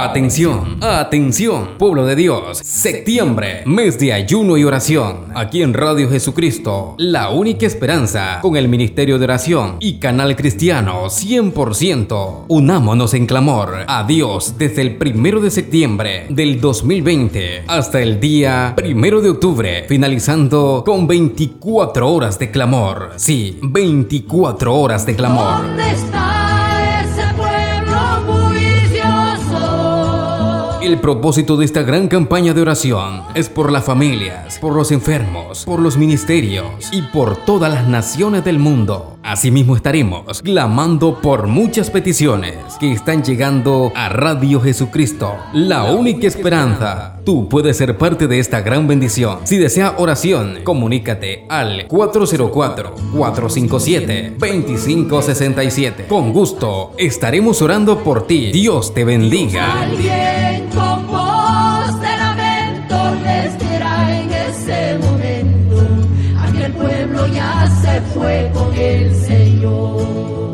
Atención, atención, pueblo de Dios. Septiembre, mes de ayuno y oración. Aquí en Radio Jesucristo, la única esperanza con el Ministerio de Oración y Canal Cristiano 100%. Unámonos en clamor a Dios desde el primero de septiembre del 2020 hasta el día primero de octubre, finalizando con 24 horas de clamor. Sí, 24 horas de clamor. ¿Dónde está El propósito de esta gran campaña de oración es por las familias, por los enfermos, por los ministerios y por todas las naciones del mundo. Asimismo estaremos clamando por muchas peticiones que están llegando a Radio Jesucristo, la única esperanza. Tú puedes ser parte de esta gran bendición. Si desea oración, comunícate al 404-457-2567. Con gusto estaremos orando por ti. Dios te bendiga. se fue con el Señor.